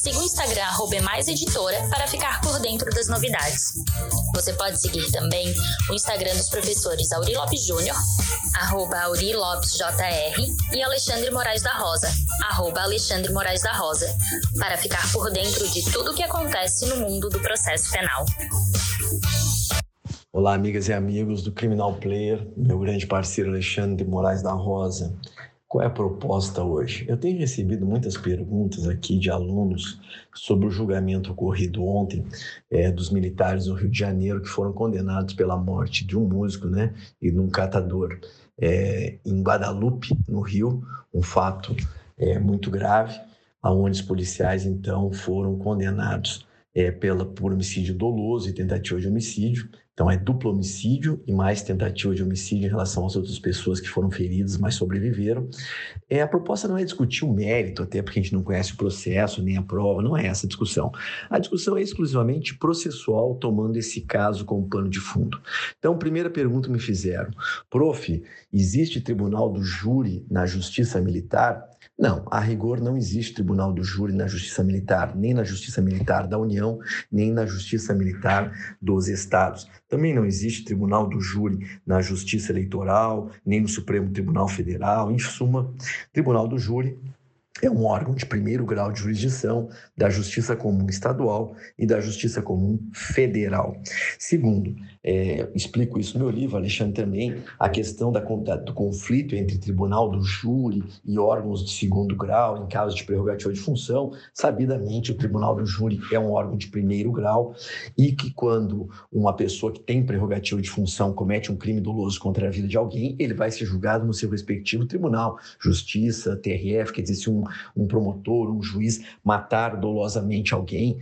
Siga o Instagram @emaiseditora para ficar por dentro das novidades. Você pode seguir também o Instagram dos professores Auri Lopes Júnior, arroba Auri Lopes JR, e Alexandre Moraes da Rosa, arroba Alexandre Moraes da Rosa, para ficar por dentro de tudo o que acontece no mundo do processo penal. Olá, amigas e amigos do Criminal Player, meu grande parceiro Alexandre Moraes da Rosa. Qual é a proposta hoje? Eu tenho recebido muitas perguntas aqui de alunos sobre o julgamento ocorrido ontem é, dos militares no Rio de Janeiro que foram condenados pela morte de um músico né, e de um catador é, em Guadalupe, no Rio, um fato é, muito grave, aonde os policiais então foram condenados é, pela, por homicídio doloso e tentativa de homicídio. Então, é duplo homicídio e mais tentativa de homicídio em relação às outras pessoas que foram feridas, mas sobreviveram. É, a proposta não é discutir o mérito, até porque a gente não conhece o processo nem a prova, não é essa a discussão. A discussão é exclusivamente processual, tomando esse caso como pano de fundo. Então, primeira pergunta me fizeram: prof, existe tribunal do júri na justiça militar? Não, a rigor não existe tribunal do júri na justiça militar, nem na justiça militar da União, nem na justiça militar dos estados. Também não existe tribunal do júri na justiça eleitoral, nem no Supremo Tribunal Federal. Em suma, tribunal do júri é um órgão de primeiro grau de jurisdição da Justiça Comum Estadual e da Justiça Comum Federal. Segundo, é, explico isso no meu livro, Alexandre também, a questão da, do conflito entre tribunal do júri e órgãos de segundo grau em caso de prerrogativa de função. Sabidamente, o tribunal do júri é um órgão de primeiro grau e que quando uma pessoa que tem prerrogativa de função comete um crime doloso contra a vida de alguém, ele vai ser julgado no seu respectivo tribunal, justiça, TRF, quer dizer, se um um promotor, um juiz matar dolosamente alguém,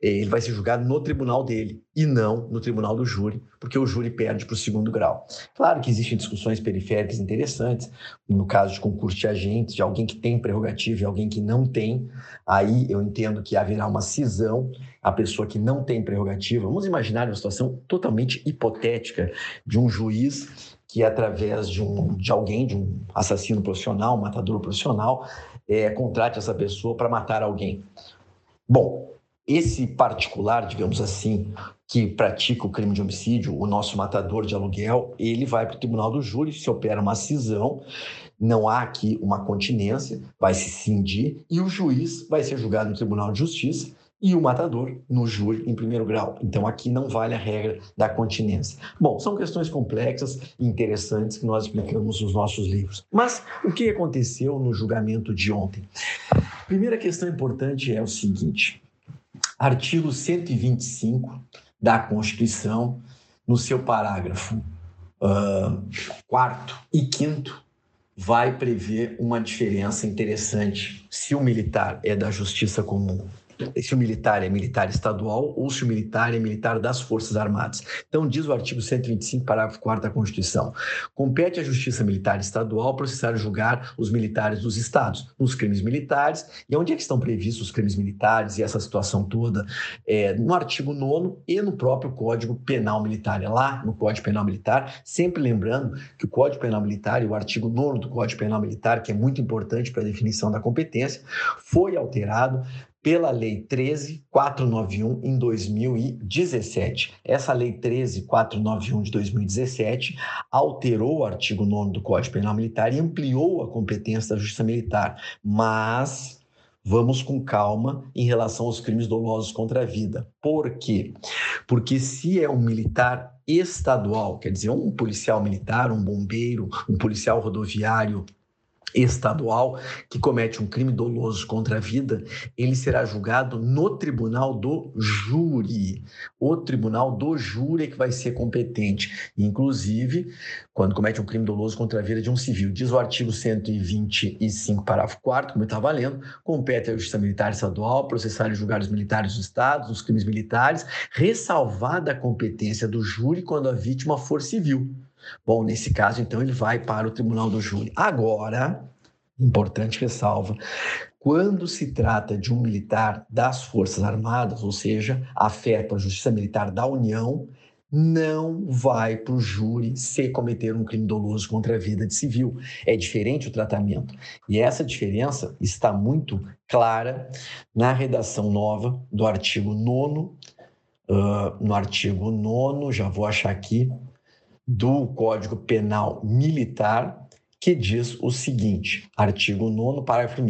é, ele vai ser julgado no tribunal dele e não no tribunal do júri, porque o júri perde para o segundo grau. Claro que existem discussões periféricas interessantes, no caso de concurso de agentes, de alguém que tem prerrogativa e alguém que não tem, aí eu entendo que haverá uma cisão, a pessoa que não tem prerrogativa, vamos imaginar uma situação totalmente hipotética de um juiz que através de, um, de alguém, de um assassino profissional, um matador profissional, é, contrate essa pessoa para matar alguém. Bom, esse particular, digamos assim, que pratica o crime de homicídio, o nosso matador de aluguel, ele vai para o tribunal do júri, se opera uma cisão, não há aqui uma continência, vai se cindir e o juiz vai ser julgado no Tribunal de Justiça e o matador no júri em primeiro grau. Então aqui não vale a regra da continência. Bom, são questões complexas e interessantes que nós explicamos nos nossos livros. Mas o que aconteceu no julgamento de ontem? Primeira questão importante é o seguinte: artigo 125 da Constituição, no seu parágrafo uh, quarto e quinto, vai prever uma diferença interessante. Se o militar é da justiça comum se o militar é militar estadual ou se o militar é militar das Forças Armadas. Então, diz o artigo 125, parágrafo 4 da Constituição: compete à Justiça Militar Estadual processar e julgar os militares dos estados nos crimes militares. E onde é que estão previstos os crimes militares e essa situação toda? É, no artigo 9 e no próprio Código Penal Militar. É lá no Código Penal Militar, sempre lembrando que o Código Penal Militar e o artigo 9 do Código Penal Militar, que é muito importante para a definição da competência, foi alterado pela Lei 13491 em 2017. Essa Lei 13491 de 2017 alterou o artigo 9 do Código Penal Militar e ampliou a competência da Justiça Militar, mas vamos com calma em relação aos crimes dolosos contra a vida. Por quê? Porque se é um militar estadual, quer dizer, um policial militar, um bombeiro, um policial rodoviário, estadual que comete um crime doloso contra a vida, ele será julgado no tribunal do júri. O tribunal do júri é que vai ser competente. Inclusive, quando comete um crime doloso contra a vida de um civil, diz o artigo 125, parágrafo 4 como eu estava lendo, compete à Justiça Militar Estadual processar e julgar os militares dos estados, os crimes militares, ressalvada a competência do júri quando a vítima for civil. Bom, nesse caso, então, ele vai para o tribunal do júri. Agora, importante ressalva, quando se trata de um militar das Forças Armadas, ou seja, afeta a Justiça Militar da União, não vai para o júri se cometer um crime doloso contra a vida de civil. É diferente o tratamento. E essa diferença está muito clara na redação nova do artigo 9, uh, no artigo 9, já vou achar aqui, do Código Penal Militar, que diz o seguinte: artigo 9, parágrafo 1.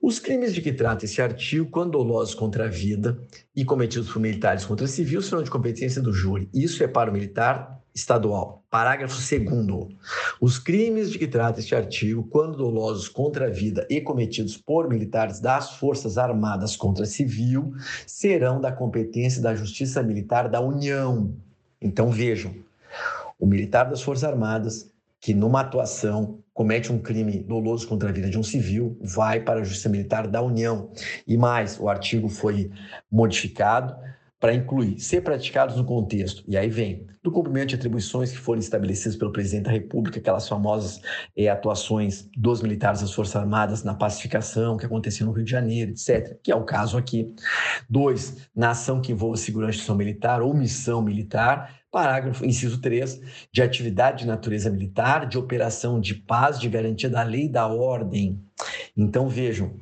Os crimes de que trata esse artigo, quando dolosos contra a vida e cometidos por militares contra civil, serão de competência do júri. Isso é para o militar estadual. Parágrafo 2. Os crimes de que trata este artigo, quando dolosos contra a vida e cometidos por militares das Forças Armadas contra civil, serão da competência da Justiça Militar da União. Então vejam, o militar das Forças Armadas que numa atuação comete um crime doloso contra a vida de um civil, vai para a Justiça Militar da União. E mais, o artigo foi modificado para incluir ser praticados no contexto, e aí vem, do cumprimento de atribuições que forem estabelecidas pelo presidente da República, aquelas famosas é, atuações dos militares das Forças Armadas na pacificação que aconteceu no Rio de Janeiro, etc., que é o caso aqui. Dois, na ação que envolva segurança militar ou missão militar, Parágrafo, inciso 3, de atividade de natureza militar, de operação de paz, de garantia da lei e da ordem. Então, vejam,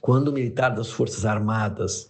quando o militar das Forças Armadas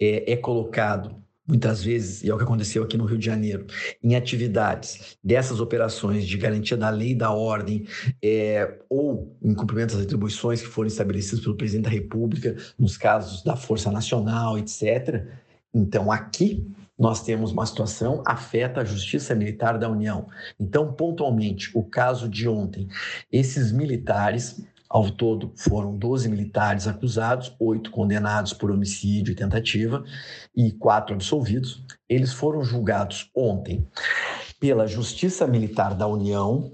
é, é colocado muitas vezes, e é o que aconteceu aqui no Rio de Janeiro, em atividades dessas operações de garantia da lei e da ordem, é, ou em cumprimento das atribuições que foram estabelecidas pelo presidente da República, nos casos da Força Nacional, etc. Então, aqui nós temos uma situação afeta a Justiça Militar da União. Então, pontualmente, o caso de ontem, esses militares ao todo, foram 12 militares acusados, oito condenados por homicídio e tentativa e quatro absolvidos. Eles foram julgados ontem pela Justiça Militar da União,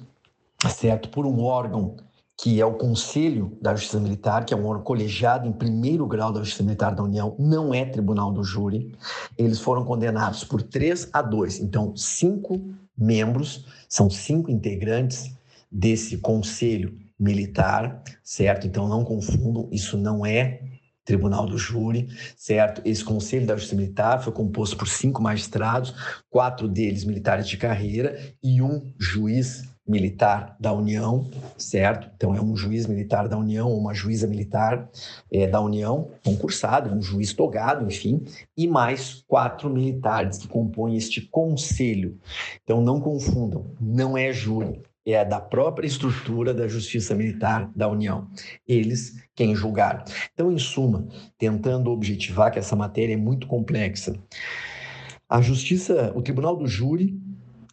certo? Por um órgão que é o Conselho da Justiça Militar, que é um órgão colegiado em primeiro grau da Justiça Militar da União, não é tribunal do júri. Eles foram condenados por três a dois. Então, cinco membros, são cinco integrantes desse Conselho Militar, certo? Então, não confundam, isso não é Tribunal do Júri, certo? Esse Conselho da Justiça Militar foi composto por cinco magistrados, quatro deles militares de carreira e um juiz militar da União, certo? Então é um juiz militar da União, uma juíza militar é, da União, concursado, um juiz togado, enfim, e mais quatro militares que compõem este conselho. Então não confundam, não é júri, é da própria estrutura da Justiça Militar da União. Eles quem julgaram. Então, em suma, tentando objetivar que essa matéria é muito complexa, a Justiça, o Tribunal do Júri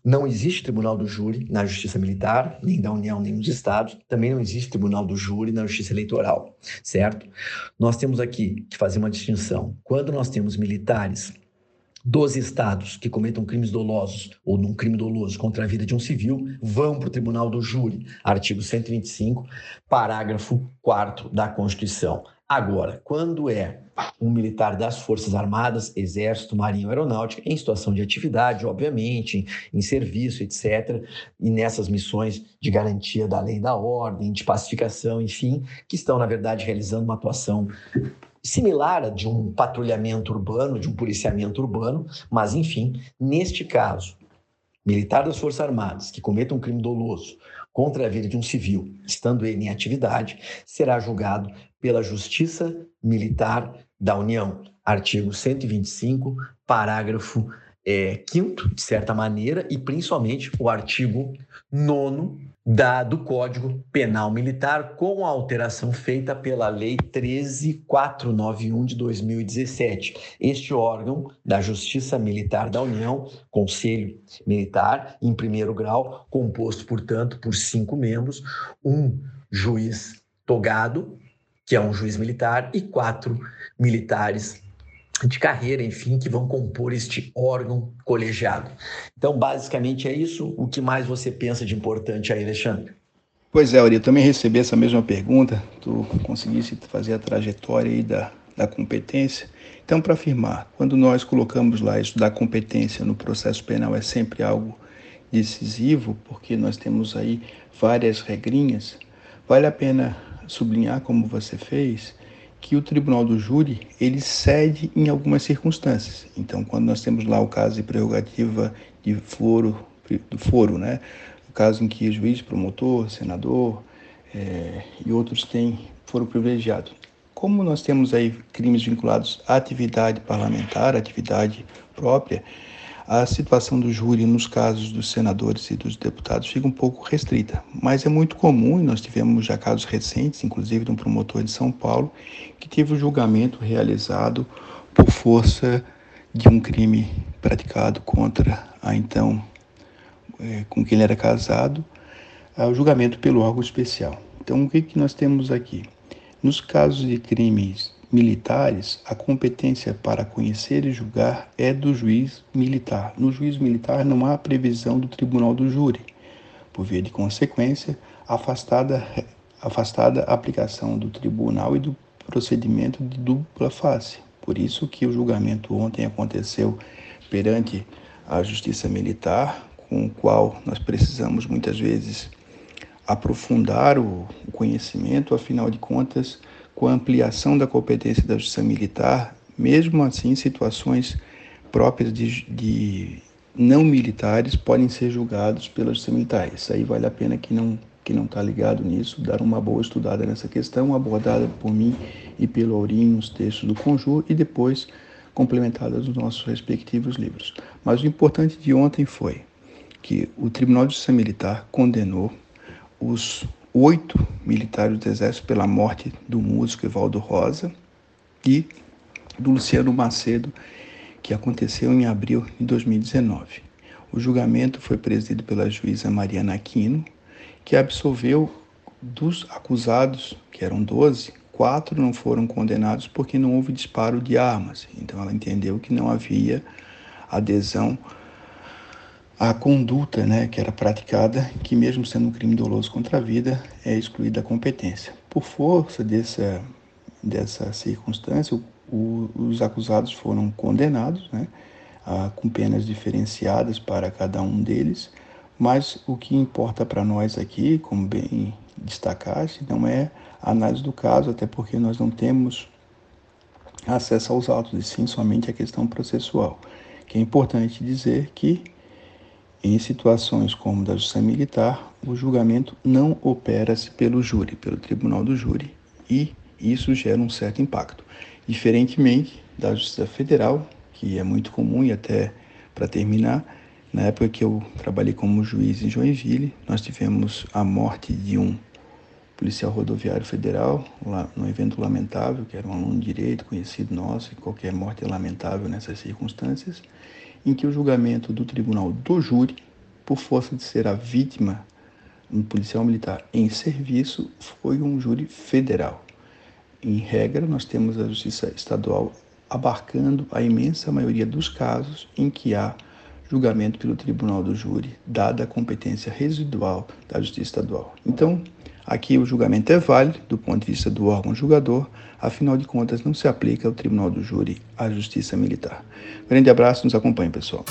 não existe tribunal do júri na justiça militar, nem da União, nem nos estados. Também não existe tribunal do júri na justiça eleitoral, certo? Nós temos aqui que fazer uma distinção. Quando nós temos militares dos estados que cometam crimes dolosos ou num crime doloso contra a vida de um civil vão para o tribunal do júri, artigo 125, parágrafo 4 da Constituição. Agora, quando é um militar das Forças Armadas, Exército, Marinha ou Aeronáutica, em situação de atividade, obviamente, em, serviço, etc., e nessas missões de garantia da lei da ordem, de pacificação, enfim, que estão, na verdade, realizando uma atuação similar a de um patrulhamento urbano, de um policiamento urbano, mas, enfim, neste caso, militar das Forças Armadas que cometa um crime doloso contra a vida de um civil, estando ele em atividade, será julgado pela Justiça Militar da União. Artigo 125, parágrafo é, quinto, de certa maneira, e principalmente o artigo 9 da, do Código Penal Militar, com a alteração feita pela Lei 13491 de 2017. Este órgão da Justiça Militar da União, Conselho Militar, em primeiro grau, composto, portanto, por cinco membros, um juiz togado, que é um juiz militar, e quatro militares de carreira, enfim, que vão compor este órgão colegiado. Então, basicamente é isso. O que mais você pensa de importante aí, Alexandre? Pois é, Auri, eu também recebi essa mesma pergunta. Tu conseguisse fazer a trajetória aí da, da competência. Então, para afirmar, quando nós colocamos lá isso da competência no processo penal é sempre algo decisivo, porque nós temos aí várias regrinhas, vale a pena sublinhar, como você fez, que o tribunal do júri ele cede em algumas circunstâncias. Então, quando nós temos lá o caso de prerrogativa de foro, do foro, né? O caso em que juiz, promotor, senador é, e outros têm foro privilegiado. Como nós temos aí crimes vinculados à atividade parlamentar, atividade própria, a situação do júri nos casos dos senadores e dos deputados fica um pouco restrita, mas é muito comum, e nós tivemos já casos recentes, inclusive de um promotor de São Paulo, que teve o julgamento realizado por força de um crime praticado contra a então é, com quem ele era casado, o julgamento pelo órgão especial. Então, o que, que nós temos aqui? Nos casos de crimes militares, a competência para conhecer e julgar é do juiz militar. No juiz militar não há previsão do tribunal do júri. Por via de consequência, afastada, afastada a aplicação do tribunal e do procedimento de dupla face. Por isso que o julgamento ontem aconteceu perante a justiça militar, com o qual nós precisamos muitas vezes aprofundar o conhecimento, afinal de contas, com a ampliação da competência da justiça militar, mesmo assim, situações próprias de, de não militares podem ser julgados pela justiça militar. Isso aí vale a pena que não que não está ligado nisso, dar uma boa estudada nessa questão, abordada por mim e pelo Aurinho nos textos do Conjur e depois complementada nos nossos respectivos livros. Mas o importante de ontem foi que o Tribunal de Justiça Militar condenou os oito militares do Exército pela morte do músico Evaldo Rosa e do Luciano Macedo, que aconteceu em abril de 2019. O julgamento foi presidido pela juíza Mariana Aquino, que absolveu dos acusados, que eram 12, quatro não foram condenados porque não houve disparo de armas. Então ela entendeu que não havia adesão a conduta né, que era praticada, que mesmo sendo um crime doloso contra a vida, é excluída a competência. Por força dessa, dessa circunstância, o, os acusados foram condenados, né, a, com penas diferenciadas para cada um deles, mas o que importa para nós aqui, como bem destacaste, não é a análise do caso, até porque nós não temos acesso aos autos, e sim somente a questão processual. Que é importante dizer que em situações como da justiça militar, o julgamento não opera-se pelo júri, pelo tribunal do júri, e isso gera um certo impacto. Diferentemente da justiça federal, que é muito comum e até para terminar, na época que eu trabalhei como juiz em Joinville, nós tivemos a morte de um policial rodoviário federal, lá num evento lamentável, que era um aluno de direito conhecido nosso, e qualquer morte é lamentável nessas circunstâncias em que o julgamento do tribunal do júri, por força de ser a vítima, um policial militar em serviço, foi um júri federal. Em regra, nós temos a justiça estadual abarcando a imensa maioria dos casos em que há julgamento pelo tribunal do júri, dada a competência residual da justiça estadual. Então, Aqui o julgamento é válido do ponto de vista do órgão julgador, afinal de contas não se aplica ao tribunal do júri à justiça militar. Grande abraço, nos acompanhe, pessoal.